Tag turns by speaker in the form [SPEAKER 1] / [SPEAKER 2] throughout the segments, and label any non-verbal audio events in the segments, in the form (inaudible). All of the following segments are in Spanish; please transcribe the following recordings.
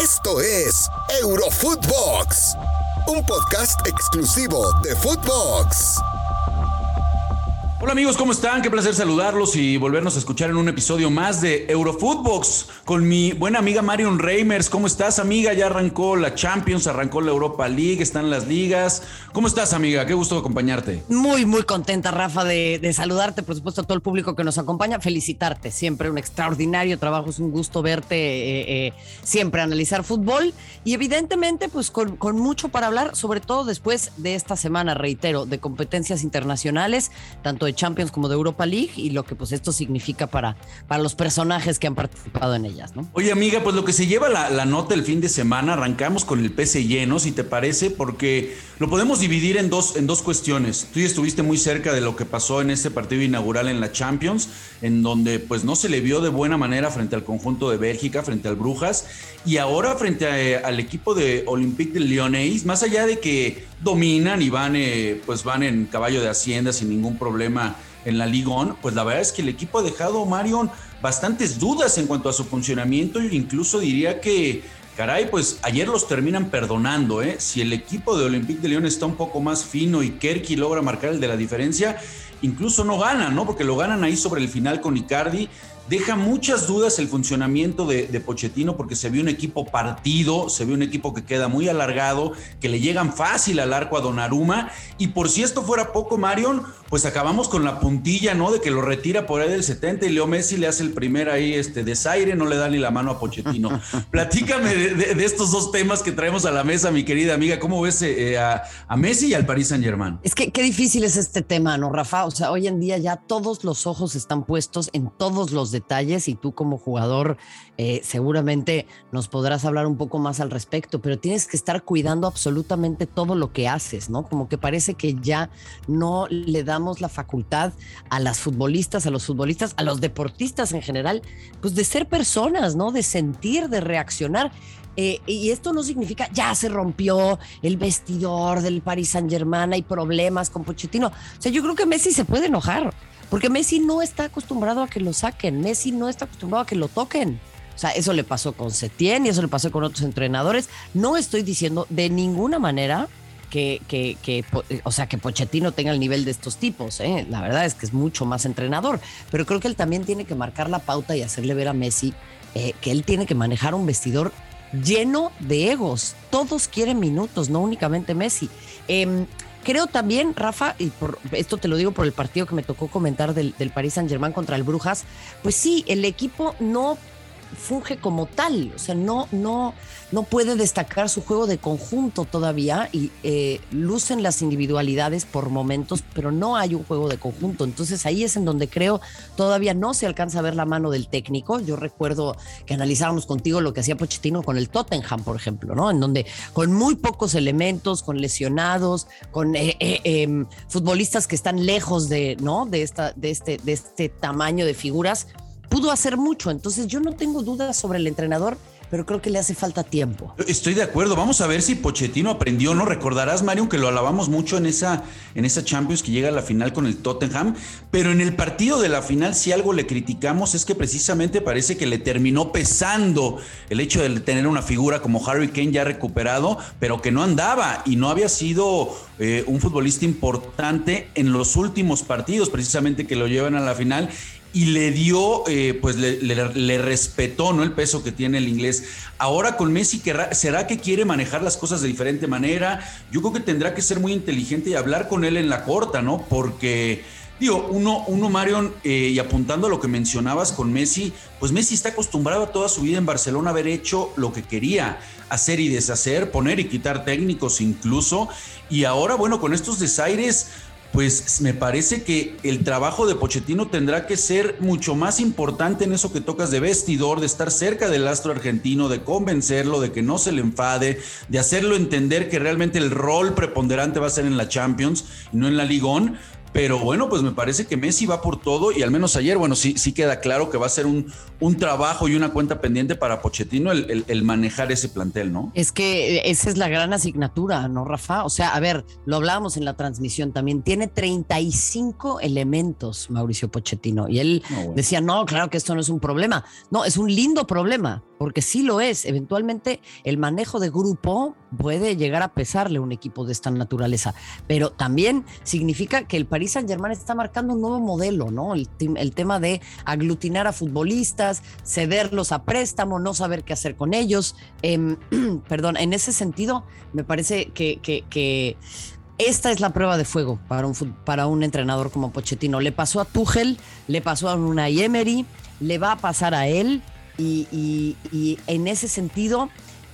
[SPEAKER 1] Esto es Eurofootbox, un podcast exclusivo de Footbox.
[SPEAKER 2] Hola amigos, ¿cómo están? Qué placer saludarlos y volvernos a escuchar en un episodio más de Eurofootbox con mi buena amiga Marion Reimers. ¿Cómo estás, amiga? Ya arrancó la Champions, arrancó la Europa League, están las ligas. ¿Cómo estás, amiga? Qué gusto acompañarte.
[SPEAKER 3] Muy, muy contenta, Rafa, de, saludarte, por supuesto, a todo el público que nos acompaña. Felicitarte, siempre un extraordinario trabajo, es un gusto verte eh, eh, siempre analizar fútbol y evidentemente, pues con, con mucho para hablar, sobre todo después de esta semana, reitero, de competencias internacionales, tanto de Champions como de Europa League y lo que pues esto significa para, para los personajes que han participado en ellas, ¿no?
[SPEAKER 2] Oye, amiga, pues lo que se lleva la, nota el fin de semana, arrancamos con el PC lleno, si te parece, porque lo podemos dividir en dos, en dos cuestiones. Tú ya estuviste muy cerca de lo que pasó en este partido inaugural en la Champions, en donde pues no se le vio de buena manera frente al conjunto de Bélgica, frente al Brujas, y ahora frente eh, al equipo de Olympique de Lyonnais, más allá de que dominan y van, eh, pues van en caballo de hacienda sin ningún problema en la Ligón, pues la verdad es que el equipo ha dejado, Marion, bastantes dudas en cuanto a su funcionamiento e incluso diría que, caray, pues ayer los terminan perdonando, ¿eh? Si el equipo de Olympique de Lyon está un poco más fino y Kerky logra marcar el de la diferencia, incluso no ganan, ¿no? Porque lo ganan ahí sobre el final con Icardi Deja muchas dudas el funcionamiento de, Pochettino porque se vio un equipo partido, se vio un equipo que queda muy alargado, que le llegan fácil al arco a Donnarumma. Y por si esto fuera poco, Marion, pues acabamos con la puntilla, ¿no? De que lo retira por ahí del 70 y Leo Messi le hace el primer ahí este desaire, no le da ni la mano a Pochettino. (laughs) Platícame de, estos dos temas que traemos a la mesa, mi querida amiga. ¿Cómo ves eh, a, a, Messi y al Paris Saint Germain?
[SPEAKER 3] Es que qué difícil es este tema, ¿no, Rafa? O sea, hoy en día ya todos los ojos están puestos en todos los detalles y tú como jugador eh, seguramente nos podrás hablar un poco más al respecto, pero tienes que estar cuidando absolutamente todo lo que haces, ¿no? Como que parece que ya no le damos la facultad a las futbolistas, a los futbolistas, a los deportistas en general, pues de ser personas, ¿no? De sentir, de reaccionar. Eh, y esto no significa ya se rompió el vestidor del Paris Saint Germain, hay problemas con Pochettino. O sea, yo creo que Messi se puede enojar. Porque Messi no está acostumbrado a que lo saquen, Messi no está acostumbrado a que lo toquen. O sea, eso le pasó con Setién y eso le pasó con otros entrenadores. No estoy diciendo de ninguna manera que, que, o sea, que Pochettino tenga el nivel de estos tipos. ¿eh? La verdad es que es mucho más entrenador, pero creo que él también tiene que marcar la pauta y hacerle ver a Messi eh, que él tiene que manejar un vestidor lleno de egos. Todos quieren minutos, no únicamente Messi. Eh, Creo también, Rafa, y por esto te lo digo por el partido que me tocó comentar del, del Paris Saint Germain contra el Brujas, pues sí, el equipo no funge como tal, o sea, no, no, no puede destacar su juego de conjunto todavía y eh, lucen las individualidades por momentos, pero no hay un juego de conjunto. Entonces ahí es en donde creo todavía no se alcanza a ver la mano del técnico. Yo recuerdo que analizábamos contigo lo que hacía Pochettino con el Tottenham, por ejemplo, ¿no? En donde con muy pocos elementos, con lesionados, con eh, eh, em, futbolistas que están lejos de, ¿no? De, esta, de, este, de este tamaño de figuras pudo hacer mucho. Entonces yo no tengo dudas sobre el entrenador pero creo que le hace falta tiempo.
[SPEAKER 2] Estoy de acuerdo. Vamos a ver si Pochettino aprendió, ¿no? Recordarás, Mario, que lo alabamos mucho en esa, en esa Champions que llega a la final con el Tottenham, pero en el partido de la final, si algo le criticamos es que precisamente parece que le terminó pesando el hecho de tener una figura como Harry Kane ya recuperado, pero que no andaba y no había sido eh, un futbolista importante en los últimos partidos, precisamente que lo llevan a la final y le dio, eh, pues le, respetó, ¿no? El peso que tiene el inglés. Ahora con Messi, ¿será que quiere manejar las cosas de diferente manera? Yo creo que tendrá que ser muy inteligente y hablar con él en la corta, ¿no? Porque, digo, uno, uno Marion, eh, y apuntando a lo que mencionabas con Messi, pues Messi está acostumbrado a toda su vida en Barcelona a haber hecho lo que quería, hacer y deshacer, poner y quitar técnicos incluso. Y ahora, bueno, con estos desaires pues me parece que el trabajo de Pochettino tendrá que ser mucho más importante en eso que tocas de vestidor, de estar cerca del astro argentino, de convencerlo, de que no se le enfade, de hacerlo entender que realmente el rol preponderante va a ser en la Champions no en la Ligón, Pero bueno, pues me parece que Messi va por todo y al menos ayer, bueno, sí, sí queda claro que va a ser un, un trabajo y una cuenta pendiente para Pochettino el, el, manejar ese plantel, ¿no?
[SPEAKER 3] Es que esa es la gran asignatura, ¿no, Rafa? O sea, a ver, lo hablábamos en la transmisión también, tiene 35 elementos Mauricio Pochettino y él decía, no, claro que esto no es un problema, no, es un lindo problema, porque sí lo es. Eventualmente el manejo de grupo puede llegar a pesarle a un equipo de esta naturaleza, pero también significa que el Paris Saint Germain está marcando un nuevo modelo, ¿no? El, tema de aglutinar a futbolistas, cederlos a préstamo, no saber qué hacer con ellos. Em, (clears throat) perdón, en ese sentido, me parece que, esta es la prueba de fuego para un, para un entrenador como Pochettino. Le pasó a Tuchel, le pasó a Unai Emery, le va a pasar a él y, en ese sentido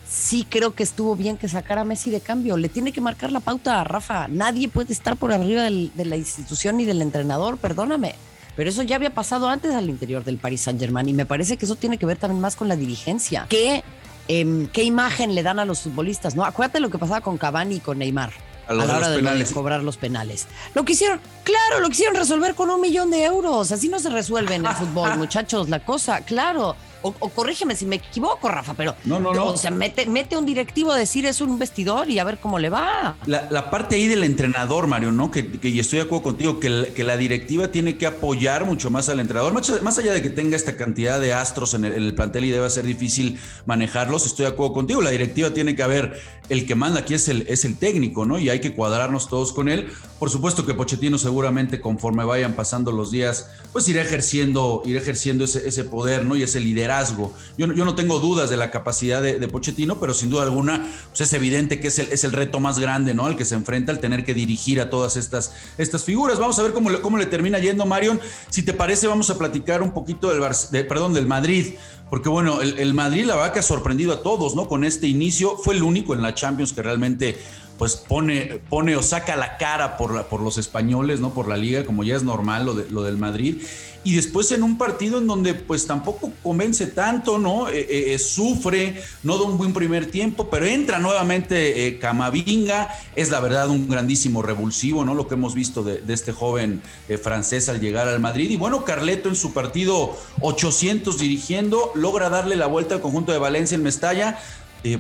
[SPEAKER 3] sí creo que estuvo bien que sacara a Messi de cambio. Le tiene que marcar la pauta a Rafa. Nadie puede estar por arriba de la institución ni del entrenador, perdóname. Pero eso ya había pasado antes al interior del Paris Saint Germain y me parece que eso tiene que ver también más con la dirigencia. ¿Qué, em, qué imagen le dan a los futbolistas? ¿no? Acuérdate lo que pasaba con Cavani y con Neymar. A, la hora de, cobrar los penales. Lo quisieron, claro, lo quisieron resolver con un millón de euros. Así no se resuelve en el fútbol, (laughs) muchachos, la cosa, claro o, corrígeme si me equivoco, Rafa, pero.
[SPEAKER 2] No, no, no.
[SPEAKER 3] O sea, mete, mete un directivo a decir es un vestidor y a ver cómo le va.
[SPEAKER 2] La, parte ahí del entrenador, Mario, ¿no? Que, y estoy de acuerdo contigo, que, que, la directiva tiene que apoyar mucho más al entrenador. Más, allá de que tenga esta cantidad de astros en el, plantel y deba ser difícil manejarlos, estoy de acuerdo contigo. La directiva tiene que haber. El que manda aquí es el, es el técnico, ¿no? Y hay que cuadrarnos todos con él. Por supuesto que Pochettino, seguramente, conforme vayan pasando los días, pues irá ejerciendo, irá ejerciendo ese, ese poder, ¿no? Y ese liderazgo yo, no tengo dudas de la capacidad de, Pochettino, pero sin duda alguna pues es evidente que es el, es el reto más grande, ¿no? Al que se enfrenta al tener que dirigir a todas estas, estas figuras. Vamos a ver cómo le, cómo le termina yendo, Marion. Si te parece, vamos a platicar un poquito del, perdón, del Madrid. Porque bueno, el, Madrid la verdad que ha sorprendido a todos, ¿no? Con este inicio. Fue el único en la Champions que realmente pues pone, pone o saca la cara por, la, por los españoles, ¿no? Por la liga, como ya es normal lo, de, lo del Madrid y después en un partido en donde pues tampoco convence tanto, ¿no? Eh, eh, eh, sufre, no da un buen primer tiempo, pero entra nuevamente Camavinga, es la verdad un grandísimo revulsivo, ¿no? Lo que hemos visto de, este joven francés al llegar al Madrid. Y bueno, Carleto en su partido 800 dirigiendo, logra darle la vuelta al conjunto de Valencia en Mestalla.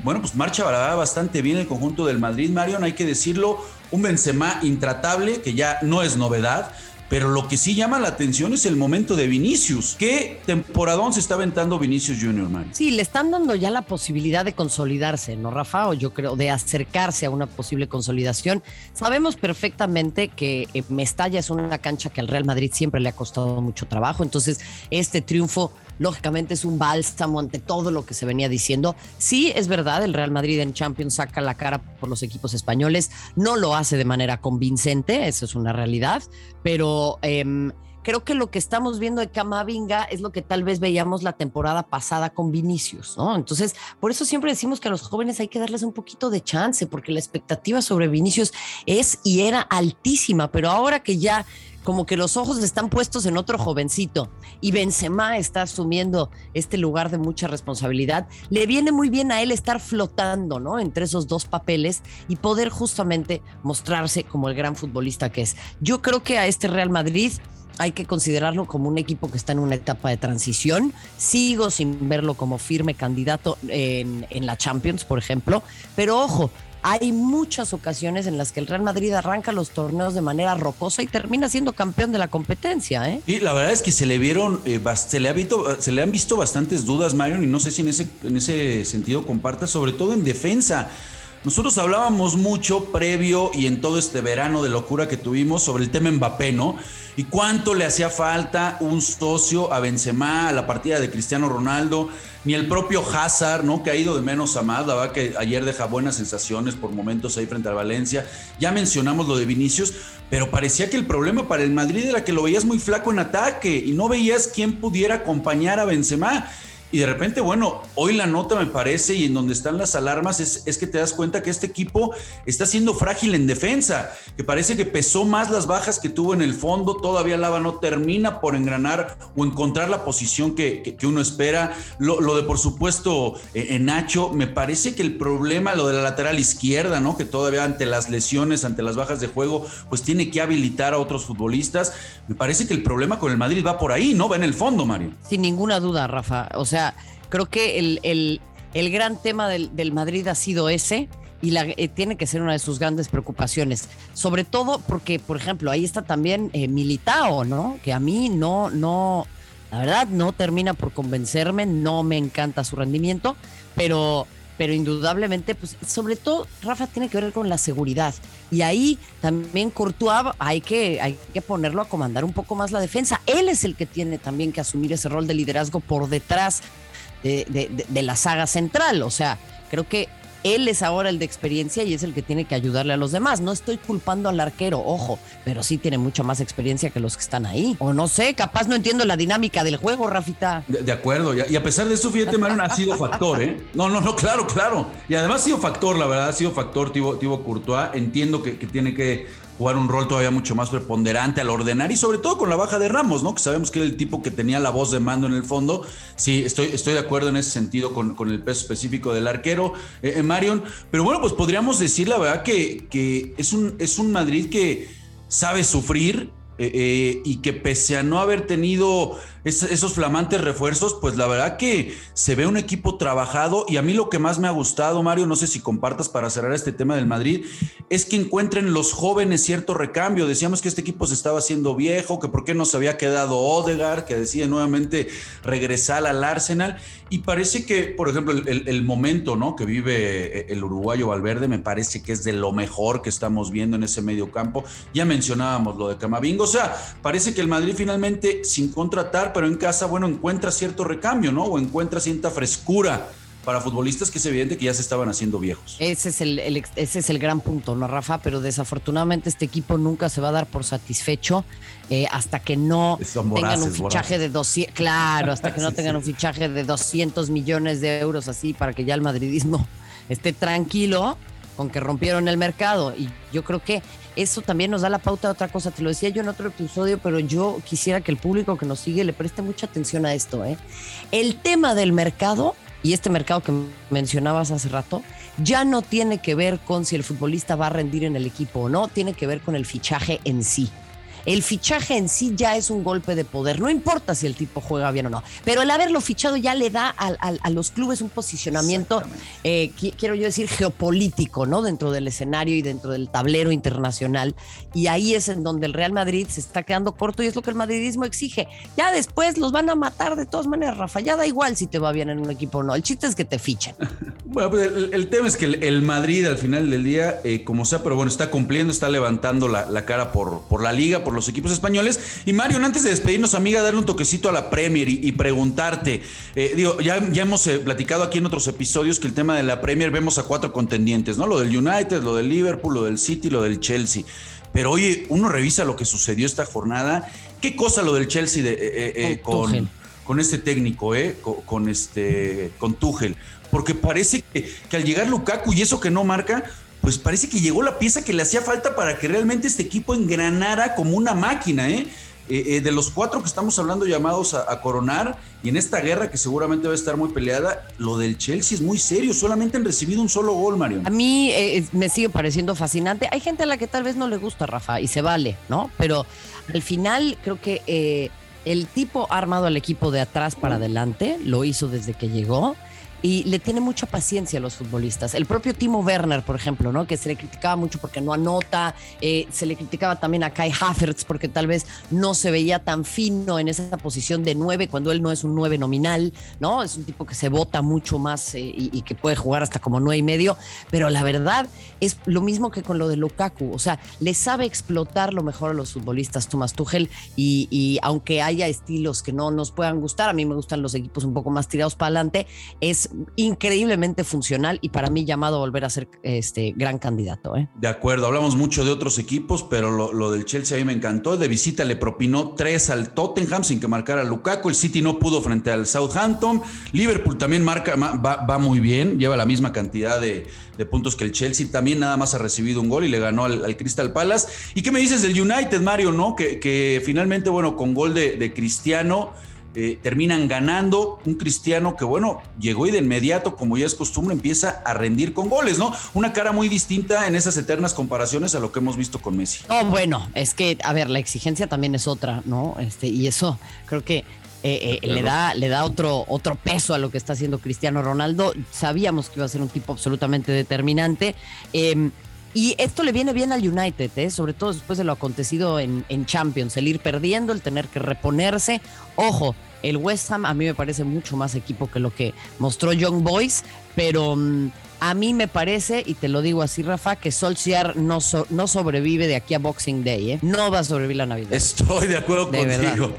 [SPEAKER 2] Bueno, pues marcha bastante bien el conjunto del Madrid, Marion, hay que decirlo, un Benzema intratable, que ya no es novedad, pero lo que sí llama la atención es el momento de Vinicius. ¿Qué temporadón se está aventando Vinicius Junior, man?
[SPEAKER 3] Sí, le están dando ya la posibilidad de consolidarse, ¿no, Rafa? O yo creo, de acercarse a una posible consolidación. Sabemos perfectamente que eh, Mestalla es una cancha que al Real Madrid siempre le ha costado mucho trabajo. Entonces, este triunfo lógicamente es un bálsamo ante todo lo que se venía diciendo. Sí, es verdad, el Real Madrid en Champions saca la cara por los equipos españoles, no lo hace de manera convincente, eso es una realidad, pero... Em, creo que lo que estamos viendo de Camavinga es lo que tal vez veíamos la temporada pasada con Vinicius, ¿no? Entonces, por eso siempre decimos que a los jóvenes hay que darles un poquito de chance, porque la expectativa sobre Vinicius es y era altísima, pero ahora que ya como que los ojos están puestos en otro jovencito y Benzema está asumiendo este lugar de mucha responsabilidad, le viene muy bien a él estar flotando, ¿no? Entre esos dos papeles y poder justamente mostrarse como el gran futbolista que es. Yo creo que a este Real Madrid hay que considerarlo como un equipo que está en una etapa de transición. Sigo sin verlo como firme candidato en, en la Champions, por ejemplo, pero ojo, hay muchas ocasiones en las que el Real Madrid arranca los torneos de manera rocosa y termina siendo campeón de la competencia. ¿eh?
[SPEAKER 2] Y la verdad es que se le vieron, eh, se, le ha visto, se le han visto bastantes dudas, Marion, y no sé si en ese, en ese sentido comparta, sobre todo en defensa. Nosotros hablábamos mucho previo y en todo este verano de locura que tuvimos sobre el tema Mbappé, ¿no? Y cuánto le hacía falta un socio a Benzema, a la partida de Cristiano Ronaldo, ni el propio Hazard, ¿no? Que ha ido de menos a más, la verdad que ayer deja buenas sensaciones por momentos ahí frente al Valencia. Ya mencionamos lo de Vinicius, pero parecía que el problema para el Madrid era que lo veías muy flaco en ataque y no veías quién pudiera acompañar a Benzema. Y de repente, bueno, hoy la nota me parece y en donde están las alarmas es, es que te das cuenta que este equipo está siendo frágil en defensa, que parece que pesó más las bajas que tuvo en el fondo, todavía Lava no termina por engranar o encontrar la posición que, uno espera. Lo, lo, de, por supuesto, eh, en Nacho, me parece que el problema, lo de la lateral izquierda, ¿no? Que todavía ante las lesiones, ante las bajas de juego, pues tiene que habilitar a otros futbolistas. Me parece que el problema con el Madrid va por ahí, ¿no? Va en el fondo, Mario.
[SPEAKER 3] Sin ninguna duda, Rafa. O sea, creo que el, el, gran tema del, Madrid ha sido ese y eh, tiene que ser una de sus grandes preocupaciones. Sobre todo porque, por ejemplo, ahí está también eh, Militao, ¿no? Que a mí no, no, la verdad no termina por convencerme, no me encanta su rendimiento, pero pero indudablemente, pues sobre todo, Rafa, tiene que ver con la seguridad. Y ahí también Courtois hay que, hay que ponerlo a comandar un poco más la defensa. Él es el que tiene también que asumir ese rol de liderazgo por detrás de, de la saga central. O sea, creo que él es ahora el de experiencia y es el que tiene que ayudarle a los demás. No estoy culpando al arquero, ojo, pero sí tiene mucha más experiencia que los que están ahí. O no sé, capaz no entiendo la dinámica del juego, Rafita.
[SPEAKER 2] De, acuerdo, y a, pesar de eso, fíjate, Marion, ha sido factor, ¿eh? No, no, no, claro, claro. Y además ha sido factor, la verdad, ha sido factor Tibo, Courtois. Entiendo que tiene que jugar un rol todavía mucho más preponderante al ordenar y sobre todo con la baja de Ramos, ¿no? Que sabemos que era el tipo que tenía la voz de mando en el fondo. Sí, estoy, estoy de acuerdo en ese sentido con, con el peso específico del arquero, eh, eh, Marion. Pero bueno, pues podríamos decir la verdad que, que es, un, es un Madrid que sabe sufrir eh, y que pese a no haber tenido esos flamantes refuerzos, pues la verdad que se ve un equipo trabajado y a mí lo que más me ha gustado, Mario, no sé si compartas para cerrar este tema del Madrid, es que encuentren los jóvenes cierto recambio. Decíamos que este equipo se estaba haciendo viejo, que por qué no se había quedado Odegaard, que decide nuevamente regresar al Arsenal y parece que, por ejemplo, el, momento ¿no? que vive eh, el uruguayo Valverde me parece que es de lo mejor que estamos viendo en ese medio campo. Ya mencionábamos lo de Camavingo, o sea, parece que el Madrid finalmente sin contratar pero en casa, bueno, encuentra cierto recambio, ¿no? O encuentra cierta frescura para futbolistas que es evidente que ya se estaban haciendo viejos.
[SPEAKER 3] Ese es el, ese es el gran punto, ¿no, Rafa? Pero desafortunadamente este equipo nunca se va a dar por satisfecho eh, hasta que no tengan un fichaje de 200, claro, hasta que no (laughs) tengan un fichaje de 200 millones de euros así para que ya el madridismo (laughs) esté tranquilo con que rompieron el mercado. Y yo creo que eso también nos da la pauta de otra cosa. Te lo decía yo en otro episodio, pero yo quisiera que el público que nos sigue le preste mucha atención a esto. ¿eh? El tema del mercado y este mercado que mencionabas hace rato ya no tiene que ver con si el futbolista va a rendir en el equipo o no, tiene que ver con el fichaje en sí el fichaje en sí ya es un golpe de poder. No importa si el tipo juega bien o no, pero el haberlo fichado ya le da a, los clubes un posicionamiento, eh, quiero yo decir, geopolítico, ¿no? Dentro del escenario y dentro del tablero internacional. Y ahí es en donde el Real Madrid se está quedando corto y es lo que el madridismo exige. Ya después los van a matar de todas maneras, Rafa. Ya da igual si te va bien en un equipo o no. El chiste es que te fichen. (laughs)
[SPEAKER 2] Bueno, pues el, tema es que el, Madrid al final del día, eh, como sea, pero bueno, está cumpliendo, está levantando la, cara por, por la liga, por los equipos españoles. Y Mario, antes de despedirnos, amiga, darle un toquecito a la Premier y, preguntarte, eh, digo, ya, ya hemos eh, platicado aquí en otros episodios que el tema de la Premier vemos a cuatro contendientes, ¿no? Lo del United, lo del Liverpool, lo del City, lo del Chelsea. Pero oye, uno revisa lo que sucedió esta jornada. ¿Qué cosa lo del Chelsea de, eh, con, con, este técnico, eh? Con, este, con Tuchel? Porque parece que, que al llegar Lukaku y eso que no marca, pues parece que llegó la pieza que le hacía falta para que realmente este equipo engranara como una máquina, ¿eh? eh, eh de los cuatro que estamos hablando llamados a, coronar, y en esta guerra que seguramente va a estar muy peleada, lo del Chelsea es muy serio, solamente han recibido un solo gol, Mario.
[SPEAKER 3] A mí eh, me sigue pareciendo fascinante. Hay gente a la que tal vez no le gusta, Rafa, y se vale, ¿no? Pero al final creo que el tipo ha armado al equipo de atrás para adelante, lo hizo desde que llegó y le tiene mucha paciencia a los futbolistas. El propio Timo Werner, por ejemplo, ¿no? que se le criticaba mucho porque no anota, eh, se le criticaba también a Kai Havertz porque tal vez no se veía tan fino en esa posición de nueve cuando él no es un nueve nominal, ¿no? Es un tipo que se vota mucho más eh, y, que puede jugar hasta como nueve y medio, pero la verdad es lo mismo que con lo de Lukaku, o sea, le sabe explotar lo mejor a los futbolistas Thomas Tuchel y, y aunque haya estilos que no nos puedan gustar, a mí me gustan los equipos un poco más tirados para adelante, es increíblemente funcional y para mí llamado a volver a ser este gran candidato. ¿eh?
[SPEAKER 2] De acuerdo, hablamos mucho de otros equipos, pero lo, del Chelsea a mí me encantó. De visita le propinó tres al Tottenham sin que marcara Lukaku. El City no pudo frente al Southampton. Liverpool también marca, va, muy bien, lleva la misma cantidad de, puntos que el Chelsea. También nada más ha recibido un gol y le ganó al, Crystal Palace. ¿Y qué me dices del United, Mario? ¿No? Que, finalmente, bueno, con gol de Cristiano eh, terminan ganando. Un cristiano que, bueno, llegó y de inmediato, como ya es costumbre, empieza a rendir con goles, ¿no? Una cara muy distinta en esas eternas comparaciones a lo que hemos visto con Messi.
[SPEAKER 3] No, bueno, es que, a ver, la exigencia también es otra, ¿no? Este, y eso creo que eh, eh, le da, le da otro, otro peso a lo que está haciendo Cristiano Ronaldo. Sabíamos que iba a ser un tipo absolutamente determinante. Em, y esto le viene bien al United, ¿eh? sobre todo después de lo acontecido en, en, Champions, el ir perdiendo, el tener que reponerse. Ojo, el West Ham a mí me parece mucho más equipo que lo que mostró Young Boys, pero mm, a mí me parece, y te lo digo así, Rafa, que Solskjaer no, no sobrevive de aquí a Boxing Day, ¿eh? No va a sobrevivir la Navidad.
[SPEAKER 2] Estoy de acuerdo contigo.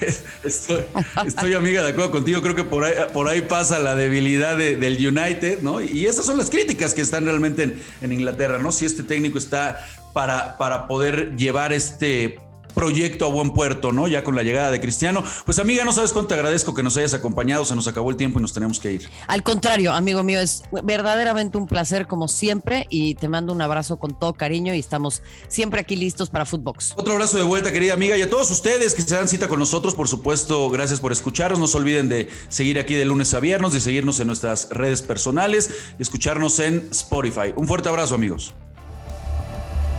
[SPEAKER 2] (laughs) Estoy, amiga de acuerdo contigo, creo que por ahí, por ahí pasa la debilidad del United, ¿no? Y esas son las críticas que están realmente en, Inglaterra, ¿no? Si este técnico está para, para poder llevar este proyecto a buen puerto, ¿no? Ya con la llegada de Cristiano. Pues amiga, no sabes cuánto te agradezco que nos hayas acompañado, se nos acabó el tiempo y nos tenemos que ir.
[SPEAKER 3] Al contrario, amigo mío, es verdaderamente un placer como siempre y te mando un abrazo con todo cariño y estamos siempre aquí listos para Footbox.
[SPEAKER 2] Otro abrazo de vuelta, querida amiga, y a todos ustedes que se dan cita con nosotros, por supuesto, gracias por escucharnos. No se olviden de seguir aquí de lunes a viernes, de seguirnos en nuestras redes personales y escucharnos en Spotify. Un fuerte abrazo, amigos.